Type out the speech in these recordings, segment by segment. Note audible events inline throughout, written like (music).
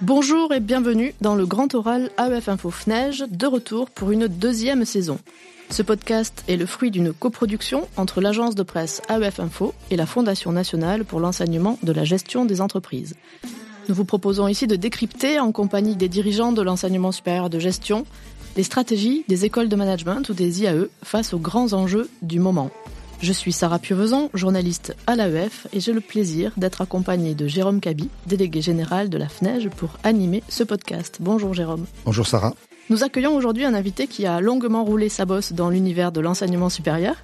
Bonjour et bienvenue dans le grand oral AEF Info FNEJ, de retour pour une deuxième saison. Ce podcast est le fruit d'une coproduction entre l'agence de presse AEF Info et la Fondation nationale pour l'enseignement de la gestion des entreprises. Nous vous proposons ici de décrypter, en compagnie des dirigeants de l'enseignement supérieur de gestion, les stratégies des écoles de management ou des IAE face aux grands enjeux du moment. Je suis Sarah Pieuvezon, journaliste à l'AEF, et j'ai le plaisir d'être accompagnée de Jérôme Cabi, délégué général de la FNEJ, pour animer ce podcast. Bonjour Jérôme. Bonjour Sarah. Nous accueillons aujourd'hui un invité qui a longuement roulé sa bosse dans l'univers de l'enseignement supérieur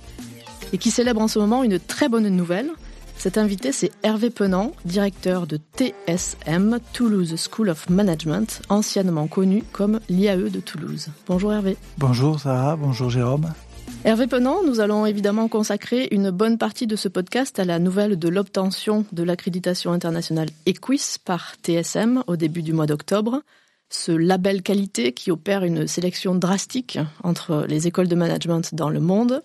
et qui célèbre en ce moment une très bonne nouvelle. Cet invité, c'est Hervé Penant, directeur de TSM, Toulouse School of Management, anciennement connu comme l'IAE de Toulouse. Bonjour Hervé. Bonjour Sarah, bonjour Jérôme. Hervé Penant, nous allons évidemment consacrer une bonne partie de ce podcast à la nouvelle de l'obtention de l'accréditation internationale EQUIS par TSM au début du mois d'octobre. Ce label qualité qui opère une sélection drastique entre les écoles de management dans le monde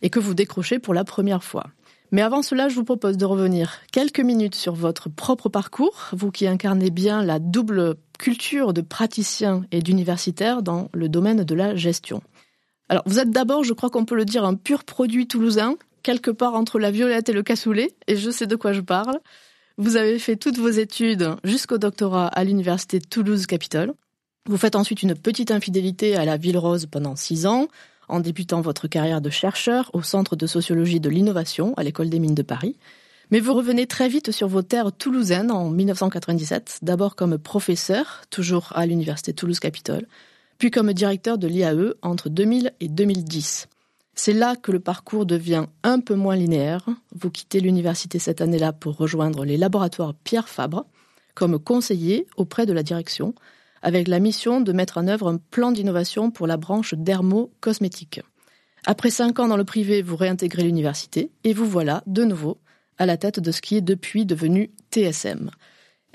et que vous décrochez pour la première fois. Mais avant cela, je vous propose de revenir quelques minutes sur votre propre parcours, vous qui incarnez bien la double culture de praticien et d'universitaire dans le domaine de la gestion. Alors, vous êtes d'abord, je crois qu'on peut le dire, un pur produit toulousain, quelque part entre la violette et le cassoulet, et je sais de quoi je parle. Vous avez fait toutes vos études jusqu'au doctorat à l'université Toulouse-Capitole. Vous faites ensuite une petite infidélité à la Ville Rose pendant six ans, en débutant votre carrière de chercheur au Centre de sociologie de l'innovation à l'École des mines de Paris. Mais vous revenez très vite sur vos terres toulousaines en 1997, d'abord comme professeur, toujours à l'université Toulouse-Capitole, puis comme directeur de l'IAE entre 2000 et 2010. C'est là que le parcours devient un peu moins linéaire. Vous quittez l'université cette année-là pour rejoindre les laboratoires Pierre Fabre comme conseiller auprès de la direction, avec la mission de mettre en œuvre un plan d'innovation pour la branche dermo-cosmétique. Après cinq ans dans le privé, vous réintégrez l'université et vous voilà de nouveau à la tête de ce qui est depuis devenu TSM.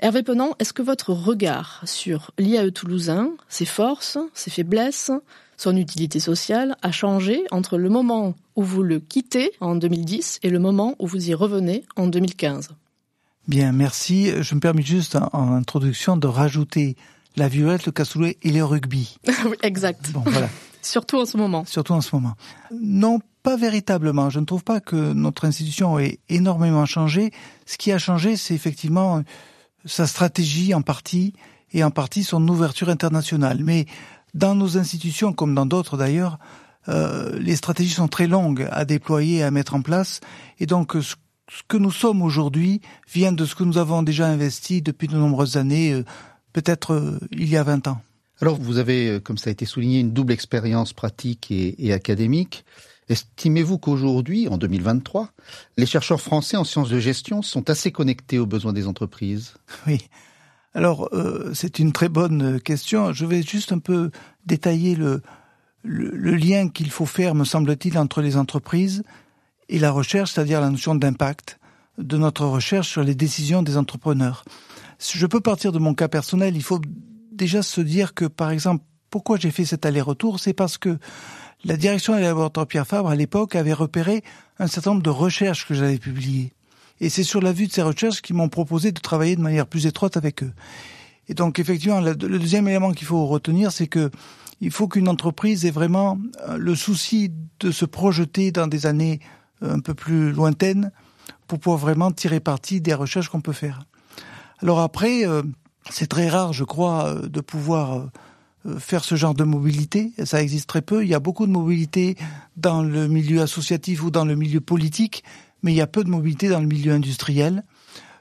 Hervé Penant, est-ce que votre regard sur l'IAE toulousain, ses forces, ses faiblesses, son utilité sociale a changé entre le moment où vous le quittez en 2010 et le moment où vous y revenez en 2015 Bien, merci. Je me permets juste en, introduction de rajouter la violette, le cassoulet et le rugby. (laughs) oui, exact. Bon, voilà. (laughs) Surtout en ce moment. Surtout en ce moment. Non, pas véritablement. Je ne trouve pas que notre institution ait énormément changé. Ce qui a changé, c'est effectivement sa stratégie en partie et en partie son ouverture internationale. Mais dans nos institutions, comme dans d'autres d'ailleurs, euh, les stratégies sont très longues à déployer, à mettre en place. Et donc, ce, que nous sommes aujourd'hui vient de ce que nous avons déjà investi depuis de nombreuses années, euh, peut-être euh, il y a 20 ans. Alors, vous avez, comme ça a été souligné, une double expérience pratique et, et académique. Estimez-vous qu'aujourd'hui, en 2023, les chercheurs français en sciences de gestion sont assez connectés aux besoins des entreprises? Oui. Alors, euh, c'est une très bonne question. Je vais juste un peu détailler le, le, lien qu'il faut faire, me semble-t-il, entre les entreprises et la recherche, c'est-à-dire la notion d'impact de notre recherche sur les décisions des entrepreneurs. Si je peux partir de mon cas personnel, il faut déjà se dire que, par exemple, pourquoi j'ai fait cet aller-retour, c'est parce que la direction des laboratoires Pierre Fabre, à l'époque, avait repéré un certain nombre de recherches que j'avais publiées. Et c'est sur la vue de ces recherches qu'ils m'ont proposé de travailler de manière plus étroite avec eux. Et donc, effectivement, le deuxième élément qu'il faut retenir, c'est que il faut qu'une entreprise ait vraiment euh, le souci de se projeter dans des années euh, un peu plus lointaines pour pouvoir vraiment tirer parti des recherches qu'on peut faire. Alors après, euh, c'est très rare, je crois, de pouvoir faire ce genre de mobilité. Ça existe très peu. Il y a beaucoup de mobilité dans le milieu associatif ou dans le milieu politique, mais il y a peu de mobilité dans le milieu industriel.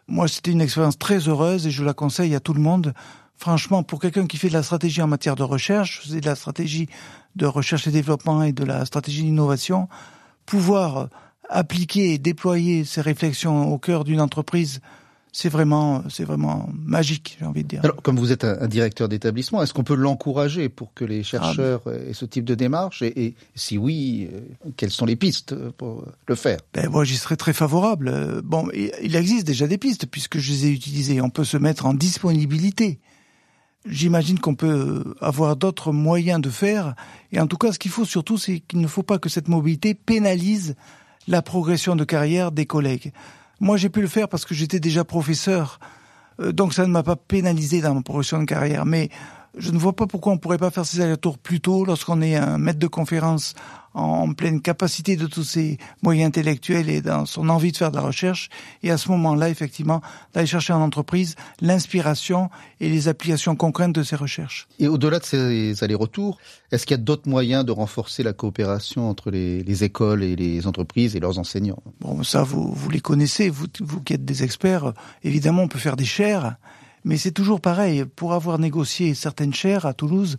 Moi, c'était une expérience très heureuse et je la conseille à tout le monde. Franchement, pour quelqu'un qui fait de la stratégie en matière de recherche, c'est de la stratégie de recherche et développement et de la stratégie d'innovation, pouvoir appliquer et déployer ces réflexions au cœur d'une entreprise c'est vraiment, c'est vraiment magique, j'ai envie de dire. Alors, comme vous êtes un, directeur d'établissement, est-ce qu'on peut l'encourager pour que les chercheurs ah, aient ce type de démarche et, si oui, euh, quelles sont les pistes pour le faire? Ben moi, j'y serais très favorable. Bon, il existe déjà des pistes puisque je les ai utilisées. On peut se mettre en disponibilité. J'imagine qu'on peut avoir d'autres moyens de faire. Et en tout cas, ce qu'il faut surtout, c'est qu'il ne faut pas que cette mobilité pénalise la progression de carrière des collègues. Moi, j'ai pu le faire parce que j'étais déjà professeur donc ça ne m'a pas pénalisé dans ma progression de carrière. Mais je ne vois pas pourquoi on ne pourrait pas faire ces allers-retours plus tôt lorsqu'on est un maître de conférence en pleine capacité de tous ses moyens intellectuels et dans son envie de faire de la recherche. Et à ce moment-là, effectivement, d'aller chercher en entreprise l'inspiration et les applications concrètes de ces recherches. Et au-delà de ces allers-retours, est-ce qu'il y a d'autres moyens de renforcer la coopération entre les, écoles et les entreprises et leurs enseignants? Bon, ça, vous, vous les connaissez, vous, vous qui êtes des experts. Évidemment, on peut faire des chaires mais c'est toujours pareil. Pour avoir négocié certaines chaires à Toulouse,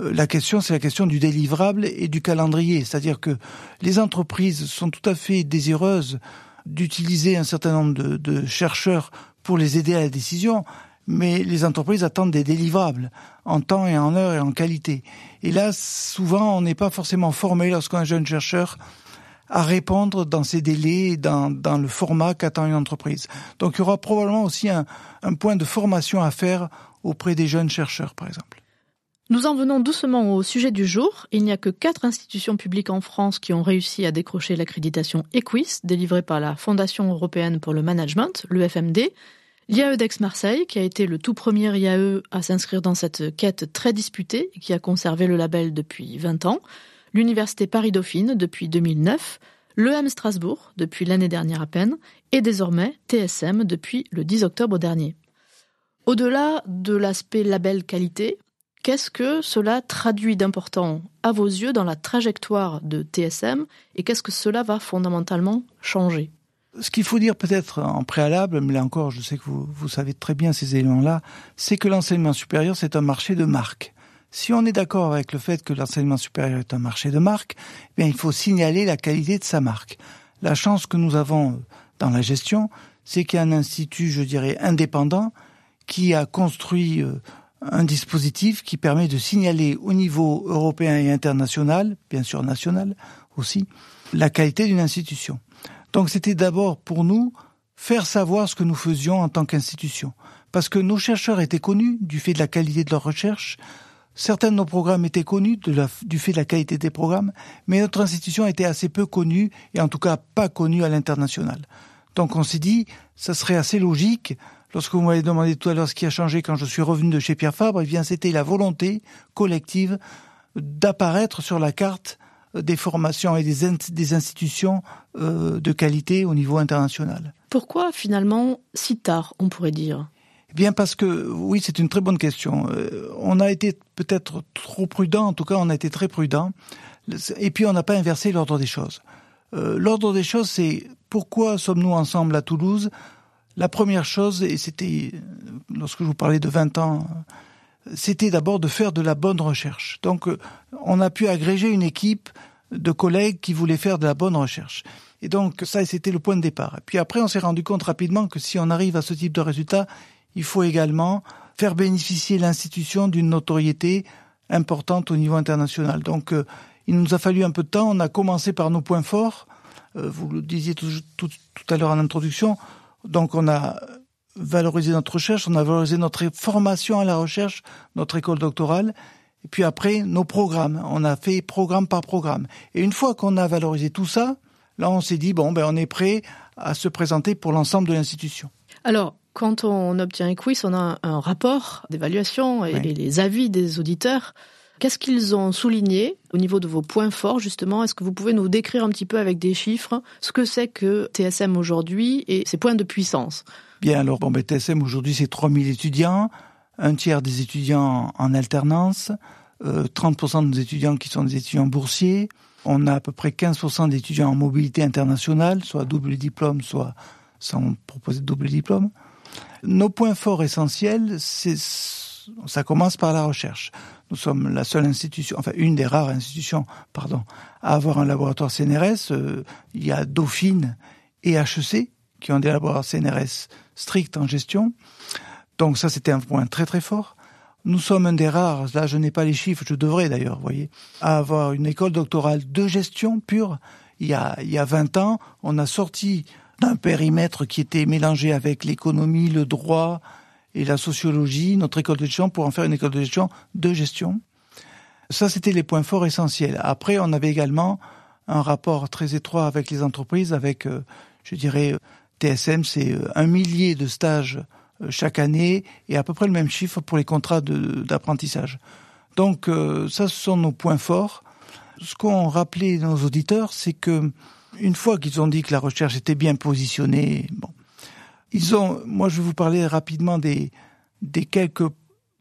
euh, la question, c'est la question du délivrable et du calendrier. C'est-à-dire que les entreprises sont tout à fait désireuses d'utiliser un certain nombre de, de, chercheurs pour les aider à la décision, mais les entreprises attendent des délivrables en temps et en heure et en qualité. Et là, souvent, on n'est pas forcément formé lorsqu'on est un jeune chercheur à répondre dans ces délais, dans, dans le format qu'attend une entreprise. Donc il y aura probablement aussi un, un point de formation à faire auprès des jeunes chercheurs, par exemple. Nous en venons doucement au sujet du jour. Il n'y a que quatre institutions publiques en France qui ont réussi à décrocher l'accréditation EQUIS, délivrée par la Fondation européenne pour le management, l'EFMD. L'IAE d'Aix-Marseille, qui a été le tout premier IAE à s'inscrire dans cette quête très disputée et qui a conservé le label depuis 20 ans l'Université Paris-Dauphine depuis 2009, l'EM Strasbourg depuis l'année dernière à peine, et désormais TSM depuis le 10 octobre dernier. Au-delà de l'aspect label qualité, qu'est-ce que cela traduit d'important à vos yeux dans la trajectoire de TSM et qu'est-ce que cela va fondamentalement changer? Ce qu'il faut dire peut-être en préalable, mais là encore, je sais que vous, savez très bien ces éléments-là, c'est que l'enseignement supérieur, c'est un marché de marque. Si on est d'accord avec le fait que l'enseignement supérieur est un marché de marque, eh bien il faut signaler la qualité de sa marque. La chance que nous avons euh, dans la gestion, c'est qu'il y a un institut, je dirais, indépendant qui a construit euh, un dispositif qui permet de signaler au niveau européen et international, bien sûr national aussi, la qualité d'une institution. Donc c'était d'abord pour nous faire savoir ce que nous faisions en tant qu'institution. Parce que nos chercheurs étaient connus du fait de la qualité de leur recherche, Certains de nos programmes étaient connus du fait de la qualité des programmes, mais notre institution était assez peu connue, et en tout cas pas connue à l'international. Donc on s'est dit, ça serait assez logique, lorsque vous m'avez demandé tout à l'heure ce qui a changé quand je suis revenu de chez Pierre Fabre, eh bien c'était la volonté collective d'apparaître sur la carte des formations et des, institutions euh, de qualité au niveau international. Pourquoi finalement si tard, on pourrait dire? Bien parce que oui, c'est une très bonne question. Euh, on a été peut-être trop prudent, en tout cas on a été très prudent, et puis on n'a pas inversé l'ordre des choses. Euh, l'ordre des choses, c'est pourquoi sommes-nous ensemble à Toulouse? La première chose, et c'était lorsque je vous parlais de 20 ans, c'était d'abord de faire de la bonne recherche. Donc euh, on a pu agréger une équipe de collègues qui voulaient faire de la bonne recherche. Et donc ça, c'était le point de départ. Et puis après, on s'est rendu compte rapidement que si on arrive à ce type de résultat, il faut également faire bénéficier l'institution d'une notoriété importante au niveau international. Donc, euh, il nous a fallu un peu de temps. On a commencé par nos points forts. Euh, vous le disiez tout, tout, à l'heure en introduction. Donc, on a valorisé notre recherche, on a valorisé notre formation à la recherche, notre école doctorale. Et puis après, nos programmes. On a fait programme par programme. Et une fois qu'on a valorisé tout ça, là, on s'est dit, bon, ben, on est prêt à se présenter pour l'ensemble de l'institution. Alors, quand on obtient un quiz, on a un rapport d'évaluation et les avis des auditeurs. Qu'est-ce qu'ils ont souligné au niveau de vos points forts, justement? Est-ce que vous pouvez nous décrire un petit peu avec des chiffres ce que c'est que TSM aujourd'hui et ses points de puissance? Bien, alors, bon, ben, TSM aujourd'hui, c'est 3000 étudiants, un tiers des étudiants en alternance, euh, 30% des étudiants qui sont des étudiants boursiers. On a à peu près 15% d'étudiants en mobilité internationale, soit double diplôme, soit sans proposer de double diplôme. Nos points forts essentiels, ça commence par la recherche. Nous sommes la seule institution, enfin une des rares institutions, pardon, à avoir un laboratoire CNRS. Euh, il y a Dauphine et HEC qui ont des laboratoires CNRS stricts en gestion. Donc ça, c'était un point très très fort. Nous sommes un des rares, là je n'ai pas les chiffres, je devrais d'ailleurs, voyez, à avoir une école doctorale de gestion pure. Il y a, il y a 20 ans, on a sorti d'un périmètre qui était mélangé avec l'économie, le droit et la sociologie, notre école de gestion, pour en faire une école de gestion de gestion. Ça, c'était les points forts essentiels. Après, on avait également un rapport très étroit avec les entreprises, avec, euh, je dirais, TSM, c'est euh, un millier de stages chaque année et à peu près le même chiffre pour les contrats d'apprentissage. Donc ça, ce sont nos points forts. Ce qu'ont rappelé nos auditeurs, c'est que une fois qu'ils ont dit que la recherche était bien positionnée, bon, ils ont, moi je vais vous parler rapidement des, des quelques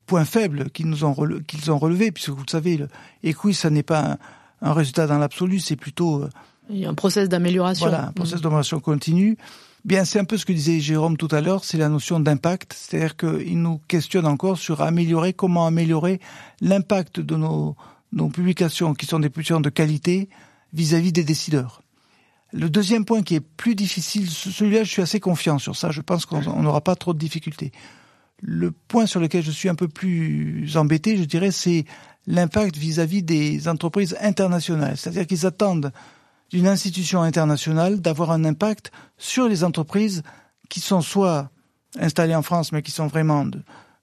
points faibles qu'ils nous ont qu'ils ont relevés, puisque vous le savez, le EQUI, ça n'est pas un, résultat dans l'absolu, c'est plutôt euh, il y a un process d'amélioration. Voilà, un process mmh. d'amélioration continue. Bien, c'est un peu ce que disait Jérôme tout à l'heure, c'est la notion d'impact, c'est-à-dire qu'il nous questionne encore sur améliorer, comment améliorer l'impact de nos, nos publications, qui sont des publications de qualité, vis-à-vis -vis des décideurs. Le deuxième point qui est plus difficile, celui-là, je suis assez confiant sur ça. Je pense qu'on n'aura pas trop de difficultés. Le point sur lequel je suis un peu plus embêté, je dirais, c'est l'impact vis-à-vis des entreprises internationales. C'est-à-dire qu'ils attendent d'une institution internationale d'avoir un impact sur les entreprises qui sont soit installées en France, mais qui sont vraiment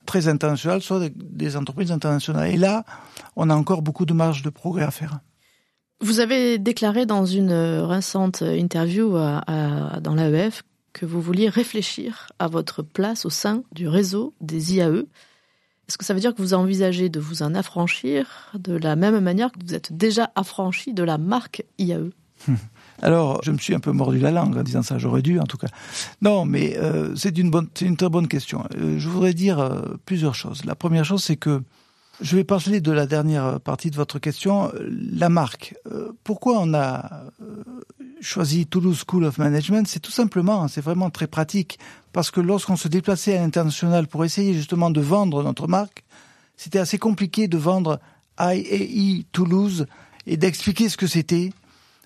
très internationales, soit des entreprises internationales. Et là, on a encore beaucoup de marge de progrès à faire. Vous avez déclaré dans une récente interview dans l'AEF que vous vouliez réfléchir à votre place au sein du réseau des IAE. Est-ce que ça veut dire que vous envisagez de vous en affranchir de la même manière que vous êtes déjà affranchi de la marque IAE (laughs) Alors, je me suis un peu mordu la langue en disant ça, j'aurais dû en tout cas. Non, mais euh, c'est une très bonne question. Euh, je voudrais dire euh, plusieurs choses. La première chose, c'est que je vais parler de la dernière partie de votre question, la marque. Euh, pourquoi on a euh, choisi Toulouse School of Management? C'est tout simplement, c'est vraiment très pratique, parce que lorsqu'on se déplaçait à l'international pour essayer justement de vendre notre marque, c'était assez compliqué de vendre IAE Toulouse et d'expliquer ce que c'était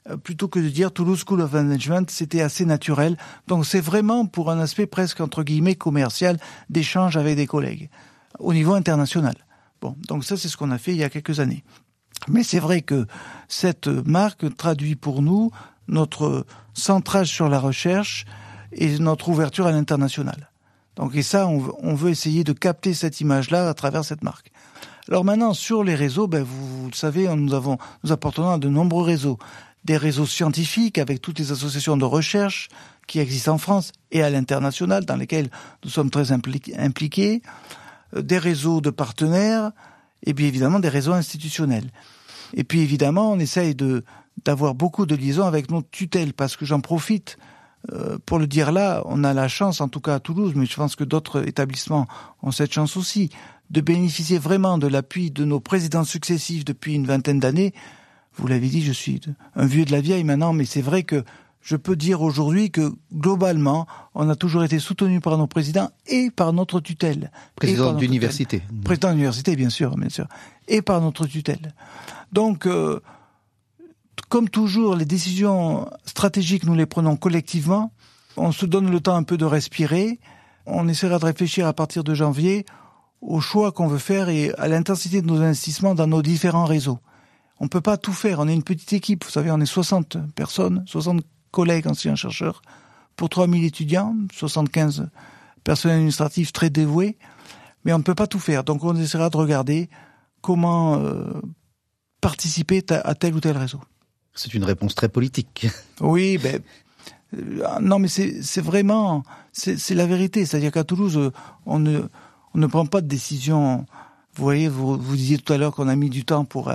euh, plutôt que de dire Toulouse School of Management, c'était assez naturel. Donc c'est vraiment pour un aspect presque entre guillemets commercial d'échange avec des collègues au niveau international. Donc ça c'est ce qu'on a fait il y a quelques années. Mais c'est vrai que cette marque traduit pour nous notre centrage sur la recherche et notre ouverture à l'international. Donc et ça, on, veut essayer de capter cette image-là à travers cette marque. Alors maintenant, sur les réseaux, ben vous, le savez, nous avons, nous appartenons à de nombreux réseaux, des réseaux scientifiques avec toutes les associations de recherche qui existent en France et à l'international, dans lesquelles nous sommes très impliqués des réseaux de partenaires et bien évidemment des réseaux institutionnels. Et puis évidemment, on essaye de d'avoir beaucoup de liaisons avec nos tutelles parce que j'en profite euh, pour le dire là, on a la chance, en tout cas à Toulouse, mais je pense que d'autres établissements ont cette chance aussi, de bénéficier vraiment de l'appui de nos présidents successifs depuis une vingtaine d'années. Vous l'avez dit, je suis un vieux de la vieille maintenant, mais c'est vrai que je peux dire aujourd'hui que globalement, on a toujours été soutenu par nos présidents et par notre tutelle. Président d'université. Président d'université, bien sûr, bien sûr. Et par notre tutelle. Donc, euh, comme toujours, les décisions stratégiques, nous les prenons collectivement. On se donne le temps un peu de respirer. On essaiera de réfléchir à partir de janvier au choix qu'on veut faire et à l'intensité de nos investissements dans nos différents réseaux. On peut pas tout faire. On est une petite équipe. Vous savez, on est 60 personnes, 60 collègues anciens chercheurs, pour 3000 étudiants, 75 personnels administratifs très dévoués, mais on ne peut pas tout faire. Donc on essaiera de regarder comment euh, participer à tel ou tel réseau. C'est une réponse très politique. (laughs) Oui, ben euh, non, mais c'est vraiment c'est la vérité. C'est-à-dire qu'à Toulouse, on ne on ne prend pas de décision. Vous voyez, vous, vous disiez tout à l'heure qu'on a mis du temps pour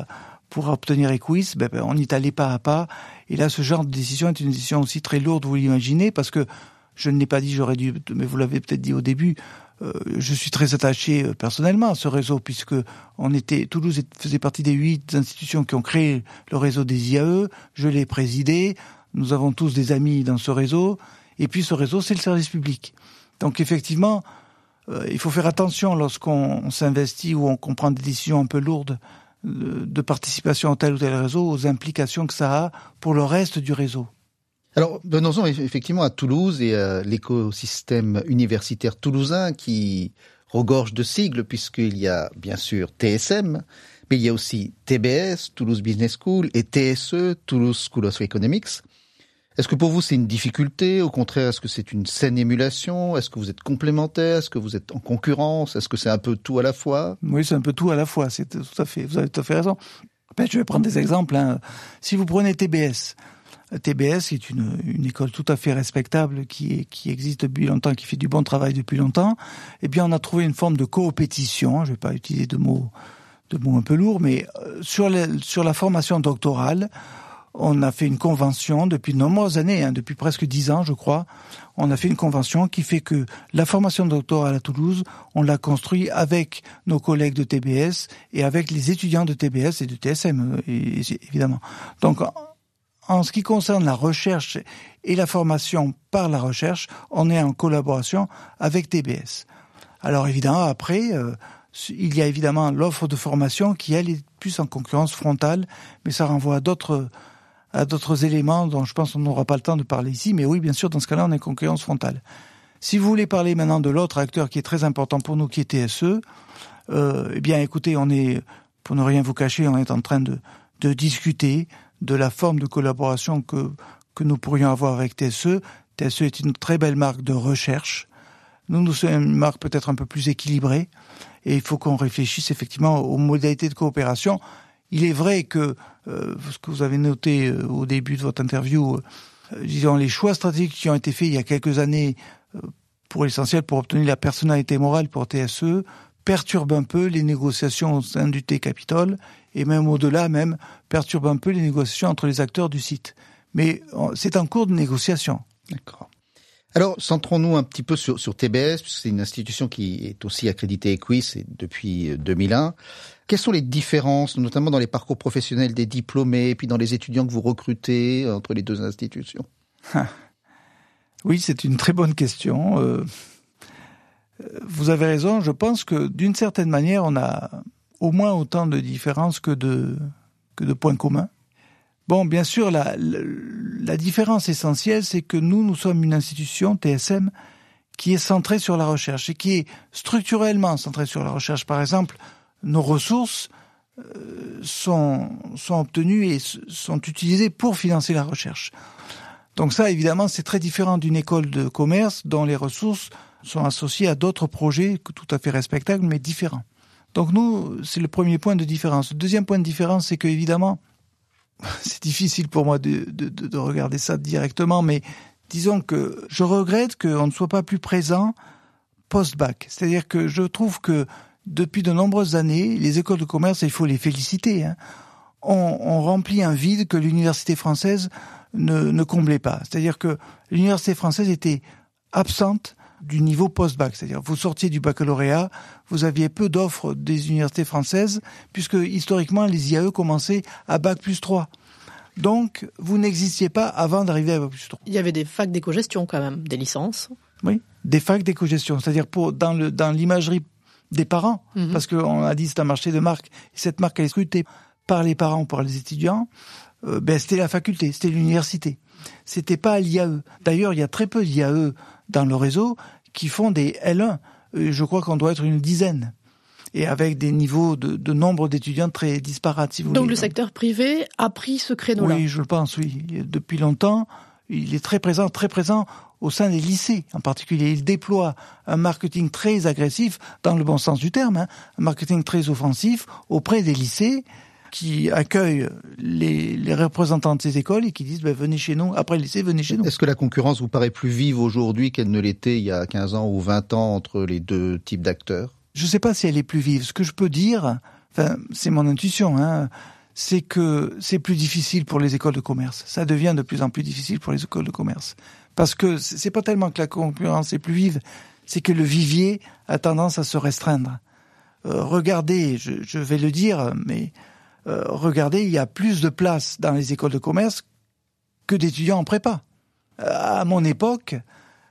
pour obtenir Equis, ben, ben, on y est allé pas à pas. Et là, ce genre de décision est une décision aussi très lourde, vous l'imaginez, parce que je ne l'ai pas dit, j'aurais dû, mais vous l'avez peut-être dit au début, euh, je suis très attaché euh, personnellement à ce réseau, puisque on était, Toulouse faisait partie des huit institutions qui ont créé le réseau des IAE, je l'ai présidé, nous avons tous des amis dans ce réseau, et puis ce réseau, c'est le service public. Donc effectivement, euh, il faut faire attention lorsqu'on s'investit ou on comprend des décisions un peu lourdes de participation à tel ou tel réseau aux implications que ça a pour le reste du réseau. Alors, venons-en effectivement à Toulouse et à l'écosystème universitaire toulousain qui regorge de sigles puisqu'il y a bien sûr TSM, mais il y a aussi TBS, Toulouse Business School, et TSE, Toulouse School of Economics. Est-ce que pour vous c'est une difficulté? Au contraire, est-ce que c'est une saine émulation? Est-ce que vous êtes complémentaire? Est-ce que vous êtes en concurrence? Est-ce que c'est un peu tout à la fois? Oui, c'est un peu tout à la fois. C'est tout à fait. Vous avez tout à fait raison. Ben, je vais prendre des exemples. Hein. Si vous prenez TBS, TBS, est une, une école tout à fait respectable, qui, qui existe depuis longtemps, qui fait du bon travail depuis longtemps, eh bien, on a trouvé une forme de coopétition. Je vais pas utiliser de mots, de mots un peu lourds, mais euh, sur, sur la formation doctorale, on a fait une convention depuis de nombreuses années, hein, depuis presque dix ans, je crois. On a fait une convention qui fait que la formation doctorale à Toulouse, on l'a construit avec nos collègues de TBS et avec les étudiants de TBS et de TSM, euh, évidemment. Donc, en ce qui concerne la recherche et la formation par la recherche, on est en collaboration avec TBS. Alors évidemment, après, euh, il y a évidemment l'offre de formation qui, elle, est plus en concurrence frontale, mais ça renvoie à d'autres à d'autres éléments dont je pense qu'on n'aura pas le temps de parler ici. Mais oui, bien sûr, dans ce cas-là, on est en concurrence frontale. Si vous voulez parler maintenant de l'autre acteur qui est très important pour nous, qui est TSE, euh, eh bien, écoutez, on est, pour ne rien vous cacher, on est en train de, de discuter de la forme de collaboration que, que nous pourrions avoir avec TSE. TSE est une très belle marque de recherche. Nous, nous sommes une marque peut-être un peu plus équilibrée et il faut qu'on réfléchisse effectivement aux modalités de coopération. Il est vrai que euh, ce que vous avez noté euh, au début de votre interview, euh, disons les choix stratégiques qui ont été faits il y a quelques années pour l'essentiel pour obtenir la personnalité morale pour TSE perturbent un peu les négociations au sein du T-Capitole et même au-delà même perturbent un peu les négociations entre les acteurs du site. Mais c'est en cours de négociation. D'accord. Alors, centrons-nous un petit peu sur, sur TBS, puisque c'est une institution qui est aussi accréditée Equis depuis 2001. Euh, Quelles sont les différences, notamment dans les parcours professionnels des diplômés, et puis dans les étudiants que vous recrutez euh, entre les deux institutions? Oui, c'est une très bonne question. Euh, vous avez raison, je pense que d'une certaine manière, on a au moins autant de différences que de points communs. Bon, bien sûr, la, la, différence essentielle, c'est que nous, nous sommes une institution, TSM, qui est centrée sur la recherche et qui est structurellement centrée sur la recherche. Par exemple, nos ressources euh, sont, sont obtenues et sont utilisées pour financer la recherche. Donc ça, évidemment, c'est très différent d'une école de commerce dont les ressources sont associées à d'autres projets tout à fait respectables, mais différents. Donc nous, c'est le premier point de différence. Le deuxième point de différence, c'est que évidemment, (laughs) c'est difficile pour moi de, de, de, regarder ça directement, mais disons que je regrette qu'on ne soit pas plus présent post-bac. C'est-à-dire que je trouve que depuis de nombreuses années, les écoles de commerce, il faut les féliciter, hein, ont, rempli un vide que l'université française ne, ne comblait pas. C'est-à-dire que l'université française était absente du niveau post-bac. C'est-à-dire, vous sortiez du baccalauréat, vous aviez peu d'offres des universités françaises, puisque historiquement, les IAE commençaient à bac plus 3. Donc, vous n'existiez pas avant d'arriver à bac plus 3. Il y avait des facs d'éco-gestion quand même, des licences. Oui, des facs d'éco-gestion. C'est-à-dire, pour, dans le, dans l'imagerie des parents, mhm. parce qu'on a dit c'est un marché de marque, et cette marque elle est scrutée par les parents, par les étudiants, euh, ben, c'était la faculté, c'était l'université. C'était pas l'IAE. D'ailleurs, il y a très peu d'IAE dans le réseau qui font des L1. Euh, je crois qu'on doit être une dizaine. Et avec des niveaux de, nombre d'étudiants très disparates, si vous Donc le secteur privé a pris ce créneau-là Oui, je le pense, oui. Depuis longtemps, il est très présent, très présent au sein des lycées en particulier. Il déploie un marketing très agressif, dans le bon sens du terme, hein, un marketing très offensif auprès des lycées qui accueillent les, les, représentants de ces écoles et qui disent ben, venez chez nous, après le lycée, venez chez nous. Est-ce que la concurrence vous paraît plus vive aujourd'hui qu'elle ne l'était il y a 15 ans ou 20 ans entre les deux types d'acteurs? Je ne sais pas si elle est plus vive. Ce que je peux dire, enfin, c'est mon intuition, hein, c'est que c'est plus difficile pour les écoles de commerce. Ça devient de plus en plus difficile pour les écoles de commerce. Parce que c'est pas tellement que la concurrence est plus vive, c'est que le vivier a tendance à se restreindre. Euh, regardez, je, je, vais le dire, mais euh, regardez, il y a plus de places dans les écoles de commerce que d'étudiants en prépa. Euh, à mon époque,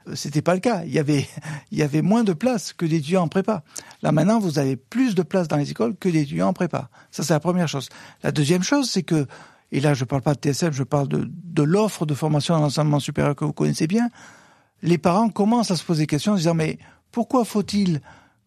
euh, c'était pas le cas. (laughs) Il y avait, moins de places que d'étudiants en prépa. Là maintenant, vous avez plus de places dans les écoles que d'étudiants en prépa. Ça, c'est la première chose. La deuxième chose, c'est que, et là, je parle pas de TSF, je parle de, de l'offre de formation dans l'enseignement supérieur que vous connaissez bien. Les parents commencent à se poser des questions en disant, mais pourquoi faut-il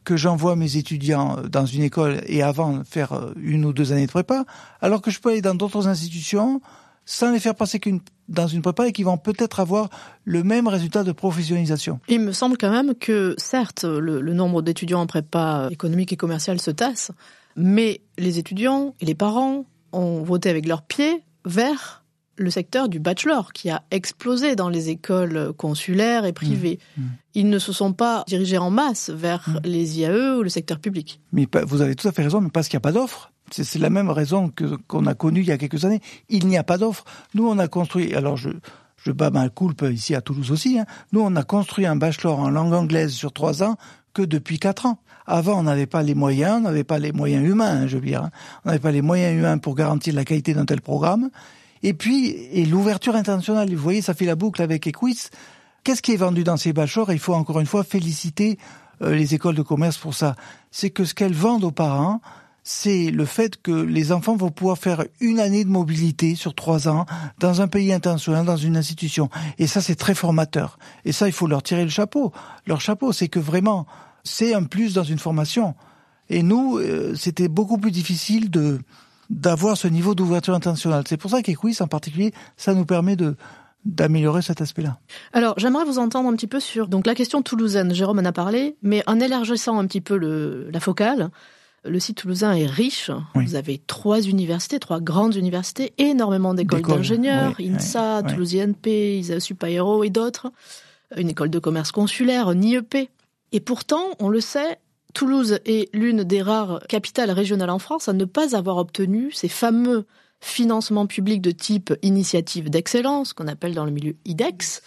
que j'envoie mes étudiants dans une école et avant faire euh, une ou deux années de prépa, alors que je peux aller dans d'autres institutions sans les faire passer qu'une dans une prépa et qui vont peut-être avoir le même résultat de professionnalisation. Il me semble quand même que, certes, le, le nombre d'étudiants en prépa économique et commerciale se tasse, mais les étudiants et les parents ont voté avec leurs pieds vers le secteur du bachelor qui a explosé dans les écoles consulaires et privées. Mmh, mmh. Ils ne se sont pas dirigés en masse vers mmh. les IAE ou le secteur public. Mais vous avez tout à fait raison, mais parce qu'il n'y a pas d'offre. C'est la même raison qu'on a connue il y a quelques années. Il n'y a pas d'offre. Nous, on a construit. Alors, je, je bats ma coulpe ici à Toulouse aussi. Hein. Nous, on a construit un bachelor en langue anglaise sur trois ans que depuis quatre ans. Avant, on n'avait pas les moyens, on n'avait pas les moyens humains, hein, je veux dire. Hein. On n'avait pas les moyens humains pour garantir la qualité d'un tel programme. Et puis, et l'ouverture internationale, vous voyez, ça fait la boucle avec Equis. Qu'est-ce qui est vendu dans ces bachelors Il faut encore une fois féliciter euh, les écoles de commerce pour ça. C'est que ce qu'elles vendent aux parents, c'est le fait que les enfants vont pouvoir faire une année de mobilité sur trois ans dans un pays international, dans une institution. Et ça, c'est très formateur. Et ça, il faut leur tirer le chapeau. Leur chapeau, c'est que vraiment, c'est un plus dans une formation. Et nous, euh, c'était beaucoup plus difficile de d'avoir ce niveau d'ouverture internationale. C'est pour ça qu'Equis, en particulier, ça nous permet de d'améliorer cet aspect-là. Alors, j'aimerais vous entendre un petit peu sur donc la question toulousaine. Jérôme en a parlé, mais en élargissant un petit peu le, la focale, le site toulousain est riche. Vous avez trois universités, trois grandes universités, énormément d'écoles d'ingénieurs, INSA, Toulouse INP, ISA Supaéro et d'autres. Une école de commerce consulaire, un IEP. Et pourtant, on le sait, Toulouse est l'une des rares capitales régionales en France à ne pas avoir obtenu ces fameux financements publics de type initiative d'excellence, qu'on appelle dans le milieu IDEX.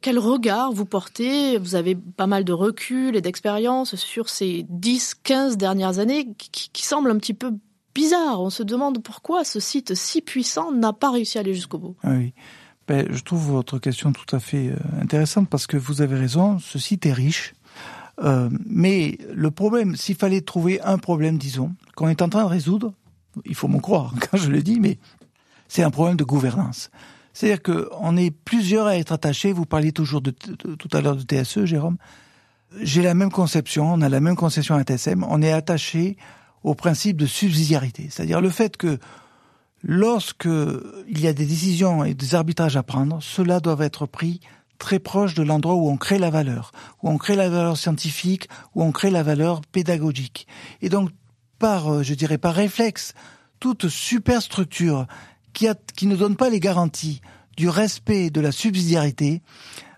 Quel regard vous portez? Vous avez pas mal de recul et d'expérience sur ces 10-15 dernières années qui, qui semblent un petit peu bizarres. On se demande pourquoi ce site si puissant n'a pas réussi à aller jusqu'au bout. Ah oui. Ben, je trouve votre question tout à fait euh, intéressante parce que vous avez raison, ce site est riche. Euh, mais le problème, s'il fallait trouver un problème, disons, qu'on est en train de résoudre, il faut m'en croire (laughs) quand je le dis, mais c'est un problème de gouvernance. C'est-à-dire qu'on est plusieurs à être attachés. Vous parliez toujours tout à l'heure de TSE, Jérôme. J'ai la même conception, on a la même conception à TSM. On est attaché au principe de subsidiarité, c'est-à-dire le fait que lorsque il y a des décisions et des arbitrages à prendre, cela doivent être pris très proche de l'endroit où on crée la valeur, où on crée la valeur scientifique, où on crée la valeur pédagogique. Et donc, par, euh, je dirais, par réflexe, toute superstructure qui, qui ne donne pas les garanties du respect de la subsidiarité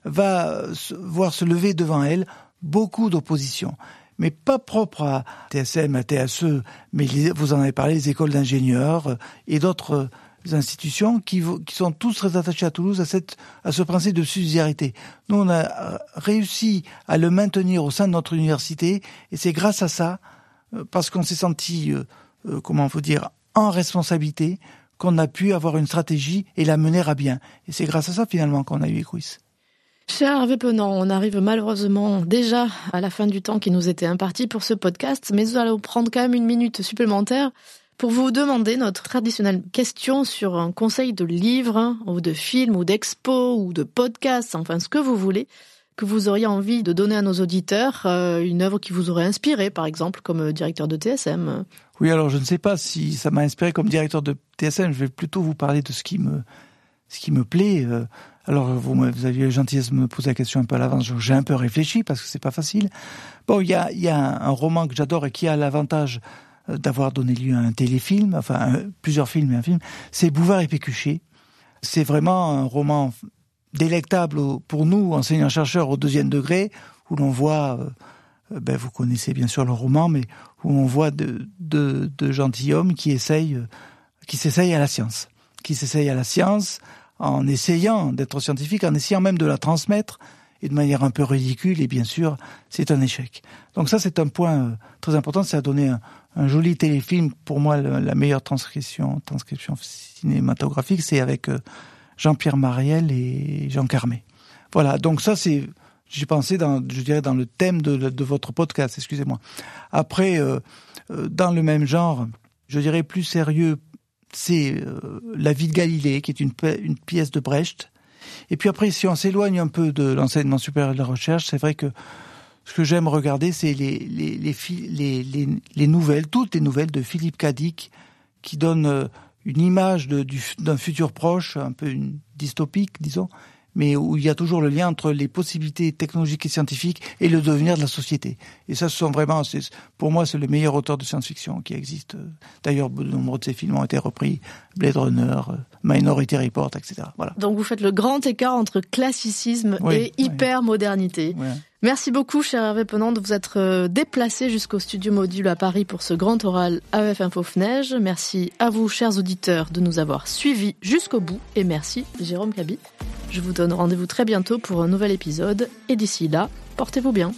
va voir se lever devant elle beaucoup d'opposition mais pas propre à TSM, à TSE, mais vous en avez parlé, les écoles d'ingénieurs euh, et d'autres institutions qui, sont tous très attachés à Toulouse à, ce principe de subsidiarité. Nous, on a réussi à le maintenir au sein de notre université et c'est grâce à ça, euh, parce qu'on s'est senti, euh, euh, comment peut dire, en responsabilité, qu'on a pu avoir une stratégie et la mener à bien. Et c'est grâce à ça finalement qu'on a eu Equis. Cher Hervé Penant, on arrive malheureusement déjà à la fin du temps qui nous était imparti pour ce podcast, mais nous allons prendre quand même une minute supplémentaire pour vous demander notre traditionnelle question sur un conseil de livre ou de film ou d'expo ou de podcast, enfin ce que vous voulez, que vous auriez envie de donner à nos auditeurs, euh, une œuvre qui vous aurait inspiré, par exemple, comme euh, directeur de TSM. Oui, alors je ne sais pas si ça m'a inspiré comme directeur de TSM. Je vais plutôt vous parler de ce qui me, ce qui me plaît. Euh. Alors vous, vous aviez la gentillesse de me poser la question un peu à l'avance. J'ai un peu réfléchi parce que c'est pas facile. Bon, il y a, y a un roman que j'adore et qui a l'avantage d'avoir donné lieu à un téléfilm, enfin plusieurs films et un film, c'est Bouvard et Pécuchet. C'est vraiment un roman délectable pour nous, enseignants-chercheurs au deuxième degré, où l'on voit, euh, ben vous connaissez bien sûr le roman, mais où on voit de, de, de gentilshommes qui essayent, euh, qui s'essayent à la science, qui s'essayent à la science en essayant d'être scientifique, en essayant même de la transmettre, et de manière un peu ridicule, et bien sûr, c'est un échec. Donc ça, c'est un point très important, ça a donné un, un joli téléfilm. Pour moi, la meilleure transcription, transcription cinématographique, c'est avec euh, Jean-Pierre Mariel et Jean Carmé. Voilà. Donc ça, c'est, j'ai pensé dans, je dirais, dans le thème de, votre podcast. Excusez-moi. Après, euh, euh, dans le même genre, je dirais plus sérieux, c'est La vie de Galilée, qui est une pièce de Brecht. Et puis après, si on s'éloigne un peu de l'enseignement supérieur de la recherche, c'est vrai que ce que j'aime regarder, c'est les, les, les, les, les, nouvelles, toutes les nouvelles de Philippe Cadic, qui donnent euh, une image d'un futur proche, un peu une dystopique, disons, mais où il y a toujours le lien entre les possibilités technologiques et scientifiques et le devenir de la société. Et ça, ce sont vraiment, pour moi, c'est le meilleur auteur de science-fiction qui existe. D'ailleurs, de nombreux de ses films ont été repris, Blade Runner, euh, Minority Report, etc. Voilà. Donc vous faites le grand écart entre classicisme et hyper-modernité. Merci beaucoup, cher Hervé Penant, de vous être euh, déplacé jusqu'au studio module à Paris pour ce grand oral AEF Info FNEige. Merci à vous, chers auditeurs, de nous avoir suivis jusqu'au bout. Et merci, Jérôme Cabi. Je vous donne rendez-vous très bientôt pour un nouvel épisode. Et d'ici là, portez-vous bien.